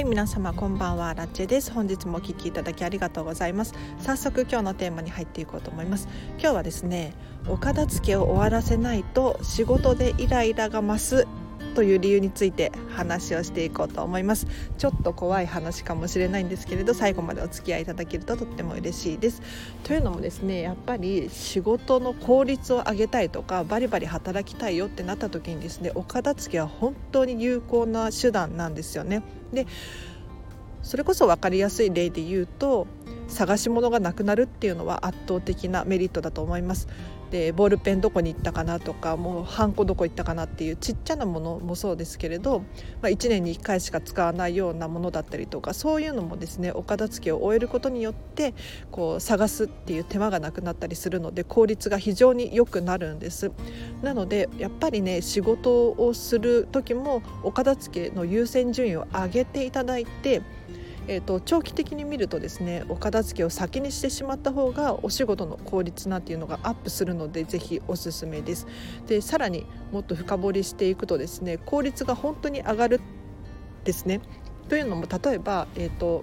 はい皆様こんばんは。ラッチェです。本日もお聞きいただきありがとうございます。早速今日のテーマに入っていこうと思います。今日はですねお片付けを終わらせないと仕事でイライラが増すという理由について話をしていこうと思います。ちょっと怖い話かもしれないんですけれど最後までお付き合いいただけるととっても嬉しいです。というのもですねやっぱり仕事の効率を上げたいとかバリバリ働きたいよってなった時にですねお片付けは本当に有効な手段なんですよね。でそれこそ分かりやすい例で言うと探し物がなくなるっていうのは圧倒的なメリットだと思います。でボールペンどこに行ったかなとかもうハンコどこ行ったかなっていうちっちゃなものもそうですけれど、まあ、1年に1回しか使わないようなものだったりとかそういうのもですねお片付けを終えることによってこう探すっていう手間がなくなったりするので効率が非常に良くなるんです。なのでやっぱりね仕事をする時もお片付けの優先順位を上げていただいてえーと、長期的に見るとですねお片付けを先にしてしまった方がお仕事の効率なんていうのがアップするのでぜひおすすめです。でさらにもっと深掘りしていくとですね効率が本当に上がるですね。というのも例えば、えーと、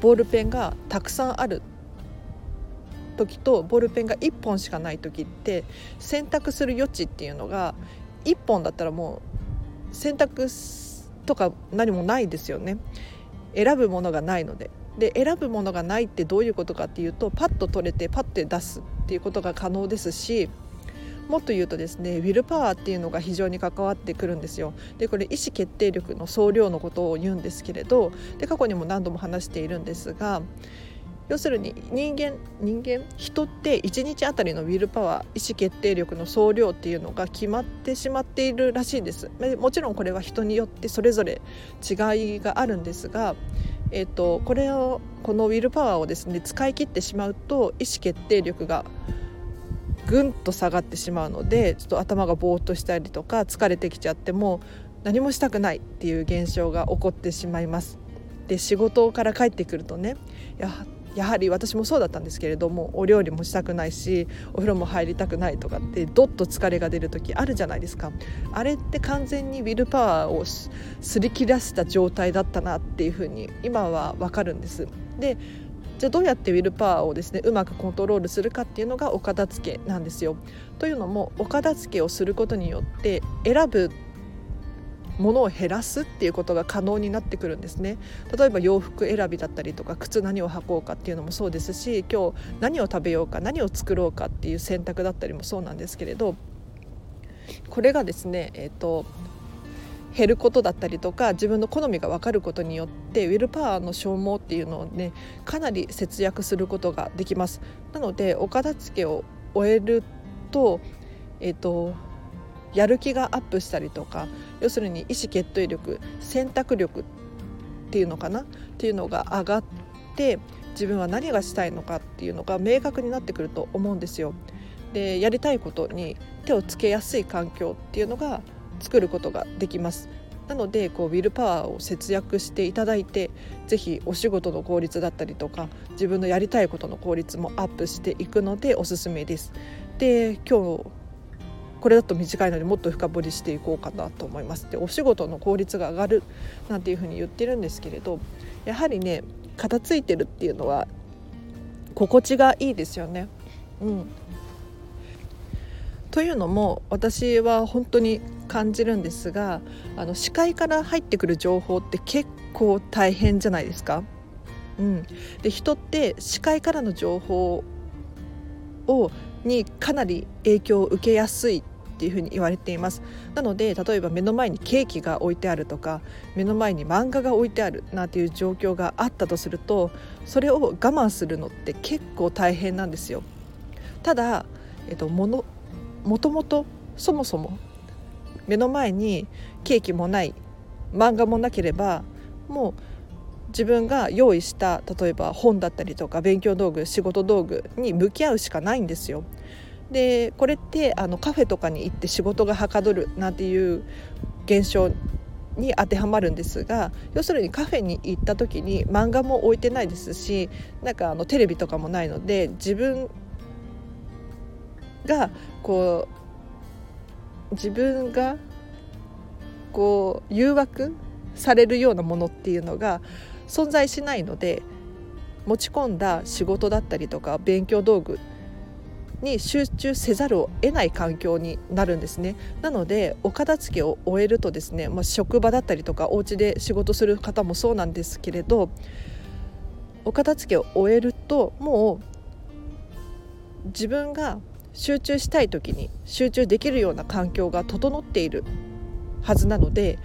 ボールペンがたくさんある時とボールペンが1本しかない時って選択する余地っていうのが1本だったらもう選択とか何もないですよね。選ぶものがないのでで選ぶものがないってどういうことかっていうとパッと取れてパッて出すっていうことが可能ですしもっと言うとですねウィルパワーっていうのが非常に関わってくるんですよ。でこれ意思決定力の総量のことを言うんですけれどで過去にも何度も話しているんですが要するに人間人間人って1日あたりのウィルパワー意思決定力の総量っていうのが決まってしまっているらしいんですもちろんこれは人によってそれぞれ違いがあるんですが、えーと、これをこのウィルパワーをですね使い切ってしまうと意思決定力がぐんと下がってしまうのでちょっと頭がぼーっとしたりとか疲れてきちゃっても何もしたくないっていう現象が起こってしまいます。で仕事から帰ってくるとねいややはり私もそうだったんですけれどもお料理もしたくないしお風呂も入りたくないとかってどっと疲れが出る時あるじゃないですかあれって完全にウィルパワーをすり切らした状態だったなっていうふうに今は分かるんですでじゃあどうやってウィルパワーをですねうまくコントロールするかっていうのがお片付けなんですよ。というのもお片付けをすることによって選ぶものを減らすっていうことが可能になってくるんですね。例えば洋服選びだったりとか靴何を履こうかっていうのもそうですし今日何を食べようか何を作ろうかっていう選択だったりもそうなんですけれどこれがですね、えーと、減ることだったりとか自分の好みが分かることによってウィルパワーの消耗っていうのをねかなり節約することができます。なのでお片付けを終えると,、えーとやる気がアップしたりとか要するに意思決定力選択力っていうのかな？っていうのが上がって自分は何がしたいのかっていうのが明確になってくると思うんですよ。でやりたいことに手をつけやすい環境っていうのが作ることができます。なのでこうウィルパワーを節約していただいて是非お仕事の効率だったりとか自分のやりたいことの効率もアップしていくのでおすすめです。で今日これだと短いのでもっと深掘りしていこうかなと思います。でお仕事の効率が上がるなんていうふうに言ってるんですけれどやはりね片付いてるっていうのは心地がいいですよね。うん、というのも私は本当に感じるんですがあの視界から入ってくる情報って結構大変じゃないですか。うん、で人って視界からの情報をにかなり影響を受けやすいっていうふうに言われていますなので例えば目の前にケーキが置いてあるとか目の前に漫画が置いてあるなんていう状況があったとするとそれを我慢するのって結構大変なんですよただ、えっと、ものもともとそもそも目の前にケーキもない漫画もなければもう自分が用意した例えば本だったりとか勉強道具仕事道具に向き合うしかないんですよ。でこれってあのカフェとかに行って仕事がはかどるなんていう現象に当てはまるんですが要するにカフェに行った時に漫画も置いてないですしなんかあのテレビとかもないので自分がこう自分がこう誘惑されるようなものっていうのが存在しないので持ち込んだ仕事だったりとか勉強道具に集中せざるを得ない環境になるんですね。なのでお片付けを終えるとですね、まあ、職場だったりとかお家で仕事する方もそうなんですけれどお片付けを終えるともう自分が集中したい時に集中できるような環境が整っているはずなので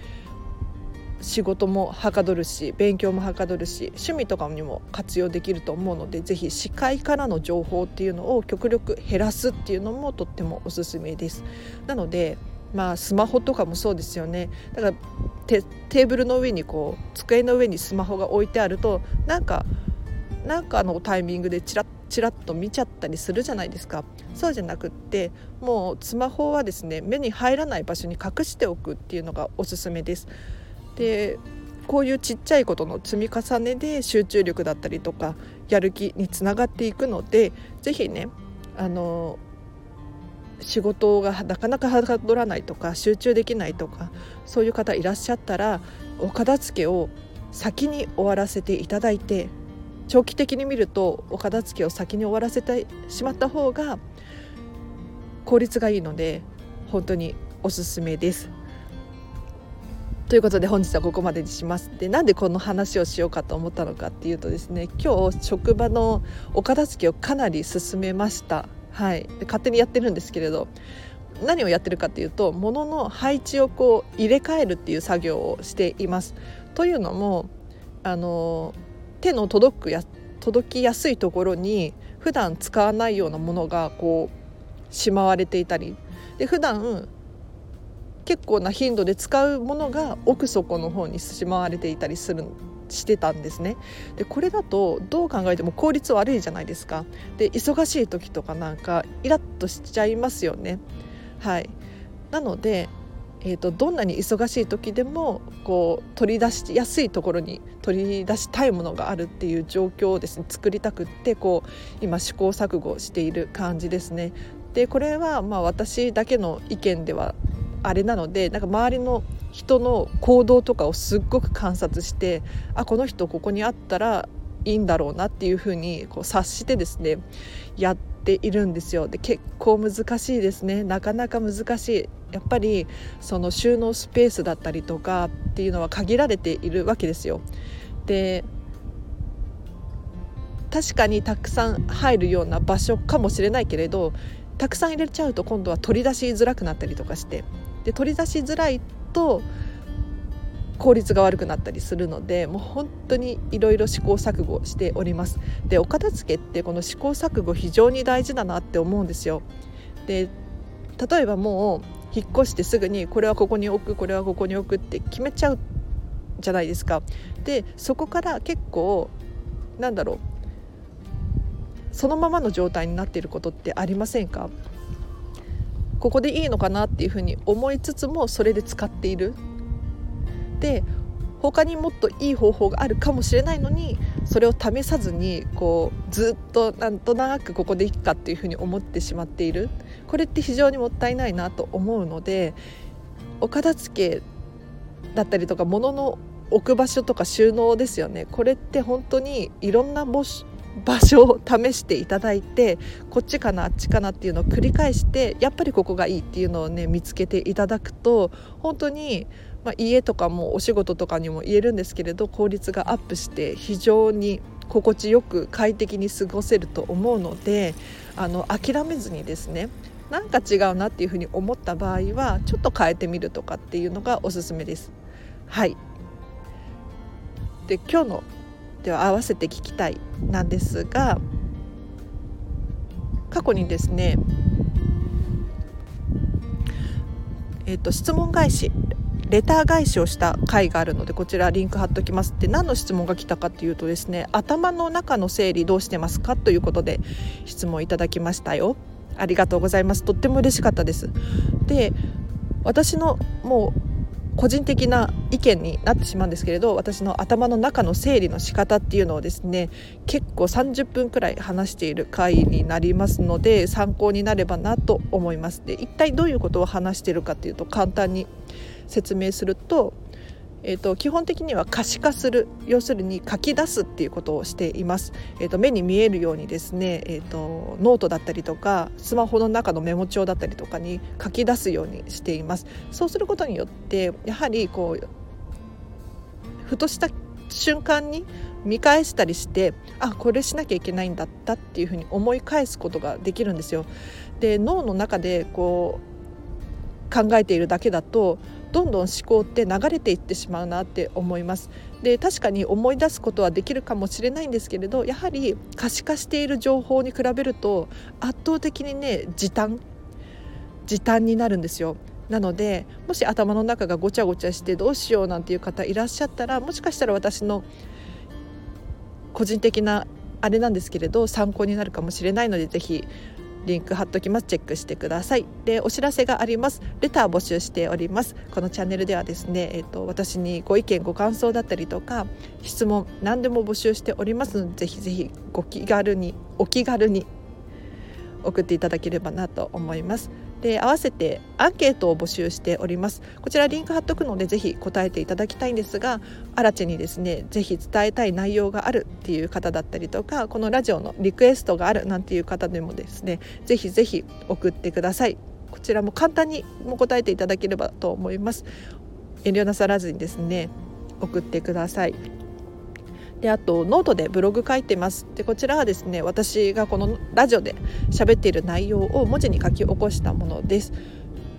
仕事もはかどるし勉強もはかどるし趣味とかにも活用できると思うのでぜひ視界からの情報っていうのを極力減らすっていうのもとってもおすすめです。なのでまあスマホとかもそうですよねだからテーブルの上にこう机の上にスマホが置いてあるとなんかなんかのタイミングでチラッチラッと見ちゃったりするじゃないですかそうじゃなくってもうスマホはですね目に入らない場所に隠しておくっていうのがおすすめです。でこういうちっちゃいことの積み重ねで集中力だったりとかやる気につながっていくので是非ねあの仕事がなかなかはかどらないとか集中できないとかそういう方いらっしゃったらお片付けを先に終わらせていただいて長期的に見るとお片付けを先に終わらせてしまった方が効率がいいので本当におすすめです。ということで本日はここまでにします。でなんでこの話をしようかと思ったのかっていうとですね今日職場のお片付けをかなり進めました。はい、で勝手にやってるんですけれど何をやってるかっていうと物の配置をこう入れ替えるっていう作業をしています。というのもあの手の届くや届きやすいところに普段使わないようなものがこうしまわれていたりで普段結構な頻度で使うものが奥底の方にしまわれていたりするしてたんですね。でこれだとどう考えても効率悪いじゃないですか。で忙しい時とかなんかイラッとしちゃいますよね。はい。なのでえーと、どんなに忙しい時でもこう取り出しやすいところに取り出したいものがあるっていう状況をですね作りたくってこう今試行錯誤している感じですね。でこれはまあ私だけの意見ではあれなのでなんか周りの人の行動とかをすっごく観察してあこの人ここにあったらいいんだろうなっていうふうにこう察してですねやっているんですよ。で結構難しいですね。なかなか難しい。やっぱりその収納スペースだったりとかっていうのは限られているわけですよ。で確かにたくさん入るような場所かもしれないけれどたくさん入れちゃうと今度は取り出しづらくなったりとかしてで取り出しづらいと効率が悪くなったりするのでもう本当にいろいろ試行錯誤しております。でお片付けってこの試行錯誤非常に大事だなって思うんですよ。で例えばもう引っ越してすぐにこれはここに置くこれはここに置くって決めちゃうじゃないですか。でそこから結構なんだろうそのままの状態になっていることってありませんか？ここでいいのかなっていうふうに思いつつもそれで使っている。で他にもっといい方法があるかもしれないのにそれを試さずにこうずっとなんとなくここでいいかっていうふうに思ってしまっている。これって非常にもったいないなと思うのでお片付けだったりとか物の置く場所とか収納ですよね。これって本当にいろんな場所を試していただいてこっちかなあっちかなっていうのを繰り返してやっぱりここがいいっていうのをね見つけていただくと本当に、まあ、家とかもお仕事とかにも言えるんですけれど効率がアップして非常に心地よく快適に過ごせると思うのであの諦めずにですねなんか違うなっていうふうに思った場合はちょっと変えてみるとかっていうのがおすすめです。はいで今日のでは合わせて聞きたいなんですが過去にですねえーと、質問返しレター返しをした回があるのでこちらリンク貼っておきますで何の質問が来たかっていうとですね頭の中の整理どうしてますかということで質問いただきましたよ。ありがとうございます。とっても嬉しかったです。で私のもう個人的な意見になってしまうんですけれど私の頭の中の整理の仕方っていうのをですね結構30分くらい話している回になりますので参考になればなと思います。で一体どういうことを話しているかっていうと簡単に説明するとえーと、基本的には可視化する要するに書き出すっていうことをしています、えーと、目に見えるようにですね、えーと、ノートだったりとかスマホの中のメモ帳だったりとかに書き出すようにしていますそうすることによってやはりこうふとした瞬間に見返したりしてあこれしなきゃいけないんだったっていうふうに思い返すことができるんですよ。で脳の中でこう考えているだけだとどんどん思考って流れていってしまうなって思います。で確かに思い出すことはできるかもしれないんですけれどやはり可視化している情報に比べると圧倒的にね時短。時短になるんですよ。なのでもし頭の中がごちゃごちゃしてどうしようなんていう方いらっしゃったらもしかしたら私の個人的なあれなんですけれど参考になるかもしれないので是非リンク貼っときます。チェックしてください。でお知らせがあります。レター募集しております。このチャンネルではですねえっ、ー、と私にご意見ご感想だったりとか質問何でも募集しておりますのでぜひぜひご気軽にお気軽に送っていただければなと思います。で合わせてアンケートを募集しております。こちらリンク貼っとくのでぜひ答えていただきたいんですがアラチェにですねぜひ伝えたい内容があるっていう方だったりとかこのラジオのリクエストがあるなんていう方でもですねぜひぜひ送ってください。こちらも簡単にも答えていただければと思います。遠慮なさらずにですね送ってください。であとノートでブログ書いてます。でこちらはですね私がこのラジオで喋っている内容を文字に書き起こしたものです。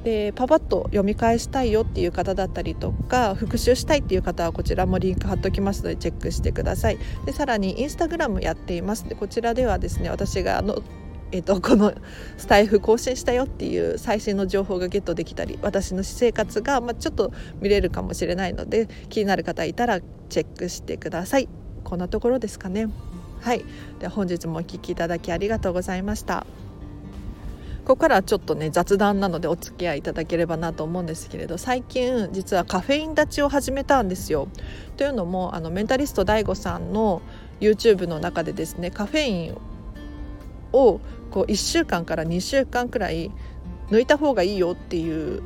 でパパッと読み返したいよっていう方だったりとか復習したいっていう方はこちらもリンク貼っときますのでチェックしてください。でさらにインスタグラムやっています。でこちらではですね私があのえーと、このスタイフ更新したよっていう最新の情報がゲットできたり私の私生活が、まあ、ちょっと見れるかもしれないので気になる方いたらチェックしてください。こんなところですかね。はい。で本日もお聴きいただきありがとうございました。ここからはちょっとね雑談なのでお付き合いいただければなと思うんですけれど最近実はカフェイン立ちを始めたんですよ。というのもあのメンタリスト DAIGO さんの YouTube の中でですねカフェインをこう1週間から2週間くらい抜いた方がいいよっていう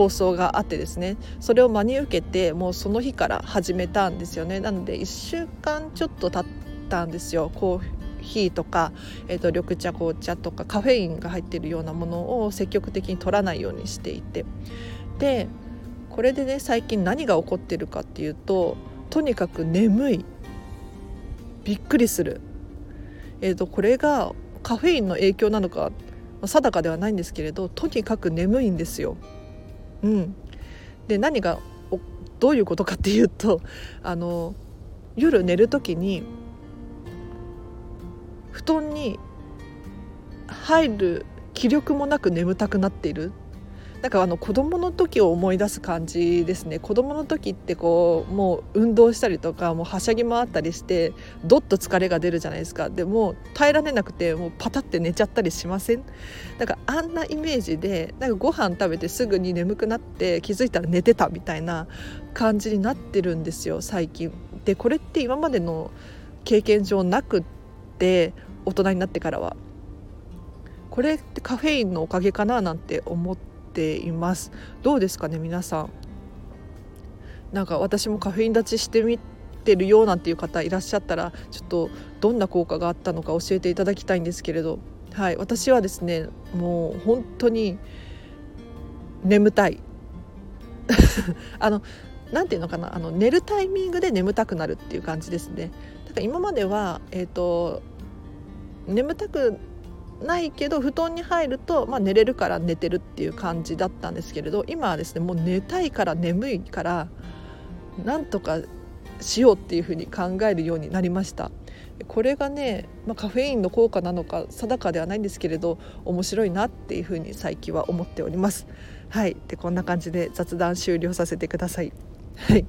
放送があってですねそれを真に受けてもうその日から始めたんですよね。なので1週間ちょっと経ったんですよ。コーヒーとか、えーと、緑茶紅茶とかカフェインが入ってるようなものを積極的に取らないようにしていて。でこれでね最近何が起こってるかっていうととにかく眠い。びっくりする、えーとこれがカフェインの影響なのか定かではないんですけれどとにかく眠いんですよ。うん、で何がどういうことかっていうとあの夜寝る時に布団に入る気力もなく眠たくなっている。なんかあの子供の時を思い出す感じですね子供の時ってこうもう運動したりとかもうはしゃぎ回ったりしてどっと疲れが出るじゃないですかでも耐えられなくてもうパタって寝ちゃったりしません？なんかあんなイメージでなんかご飯食べてすぐに眠くなって気づいたら寝てたみたいな感じになってるんですよ最近。でこれって今までの経験上なくって大人になってからは。これってカフェインのおかげかななんて思ってています。どうですかね皆さん。なんか私もカフェイン立ちしてみてるよなんていう方いらっしゃったらちょっとどんな効果があったのか教えていただきたいんですけれど。はい私はですねもう本当に眠たい。あのなんていうのかなあの寝るタイミングで眠たくなるっていう感じですね。だから今まではえっ、ー、と眠たくないけど布団に入ると、まあ、寝れるから寝てるっていう感じだったんですけれど今はですねもう寝たいから眠いからなんとかしようっていうふうに考えるようになりました。これがね、まあ、カフェインの効果なのか定かではないんですけれど面白いなっていうふうに最近は思っております。はい。でこんな感じで雑談終了させてください。はい。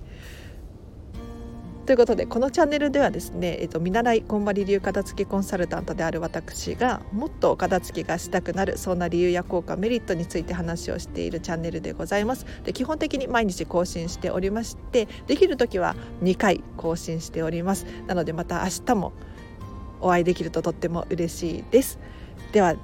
ということでこのチャンネルではですね、えっと、見習いこんまり流片付きコンサルタントである私がもっと片付きがしたくなるそんな理由や効果メリットについて話をしているチャンネルでございます。で基本的に毎日更新しておりましてできる時は2回更新しております。なのでまた明日もお会いできるととっても嬉しいです。では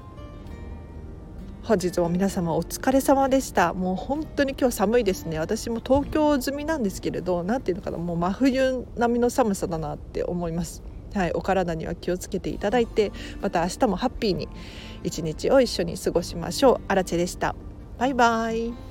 本日も皆様お疲れ様でした。もう本当に今日寒いですね。私も東京済みなんですけれど何ていうのかなもう真冬並みの寒さだなって思います。はい、お体には気をつけていただいてまた明日もハッピーに一日を一緒に過ごしましょう。アラチェでした。バイバイ。